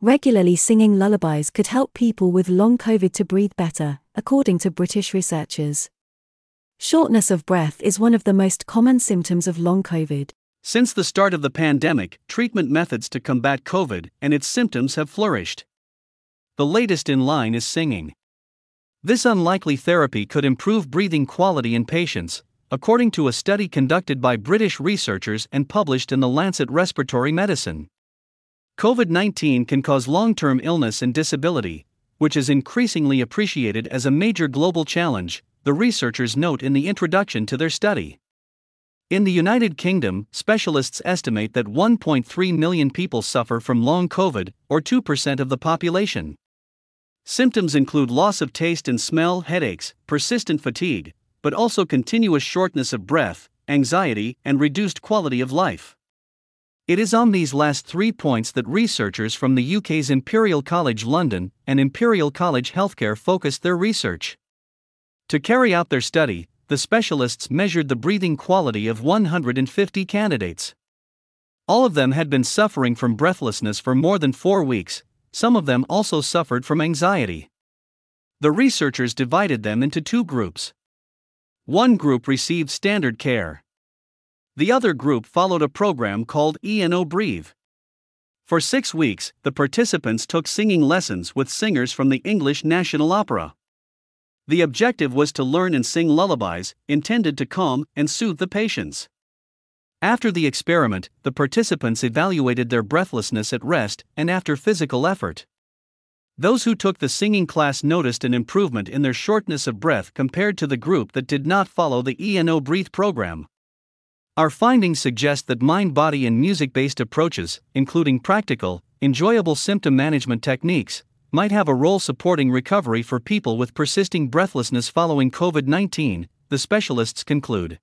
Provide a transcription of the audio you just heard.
Regularly singing lullabies could help people with long COVID to breathe better, according to British researchers. Shortness of breath is one of the most common symptoms of long COVID. Since the start of the pandemic, treatment methods to combat COVID and its symptoms have flourished. The latest in line is singing. This unlikely therapy could improve breathing quality in patients, according to a study conducted by British researchers and published in the Lancet Respiratory Medicine. COVID 19 can cause long term illness and disability, which is increasingly appreciated as a major global challenge, the researchers note in the introduction to their study. In the United Kingdom, specialists estimate that 1.3 million people suffer from long COVID, or 2% of the population. Symptoms include loss of taste and smell, headaches, persistent fatigue, but also continuous shortness of breath, anxiety, and reduced quality of life. It is on these last three points that researchers from the UK's Imperial College London and Imperial College Healthcare focused their research. To carry out their study, the specialists measured the breathing quality of 150 candidates. All of them had been suffering from breathlessness for more than four weeks, some of them also suffered from anxiety. The researchers divided them into two groups. One group received standard care. The other group followed a program called ENO Breathe. For six weeks, the participants took singing lessons with singers from the English National Opera. The objective was to learn and sing lullabies, intended to calm and soothe the patients. After the experiment, the participants evaluated their breathlessness at rest and after physical effort. Those who took the singing class noticed an improvement in their shortness of breath compared to the group that did not follow the ENO Breathe program. Our findings suggest that mind body and music based approaches, including practical, enjoyable symptom management techniques, might have a role supporting recovery for people with persisting breathlessness following COVID 19, the specialists conclude.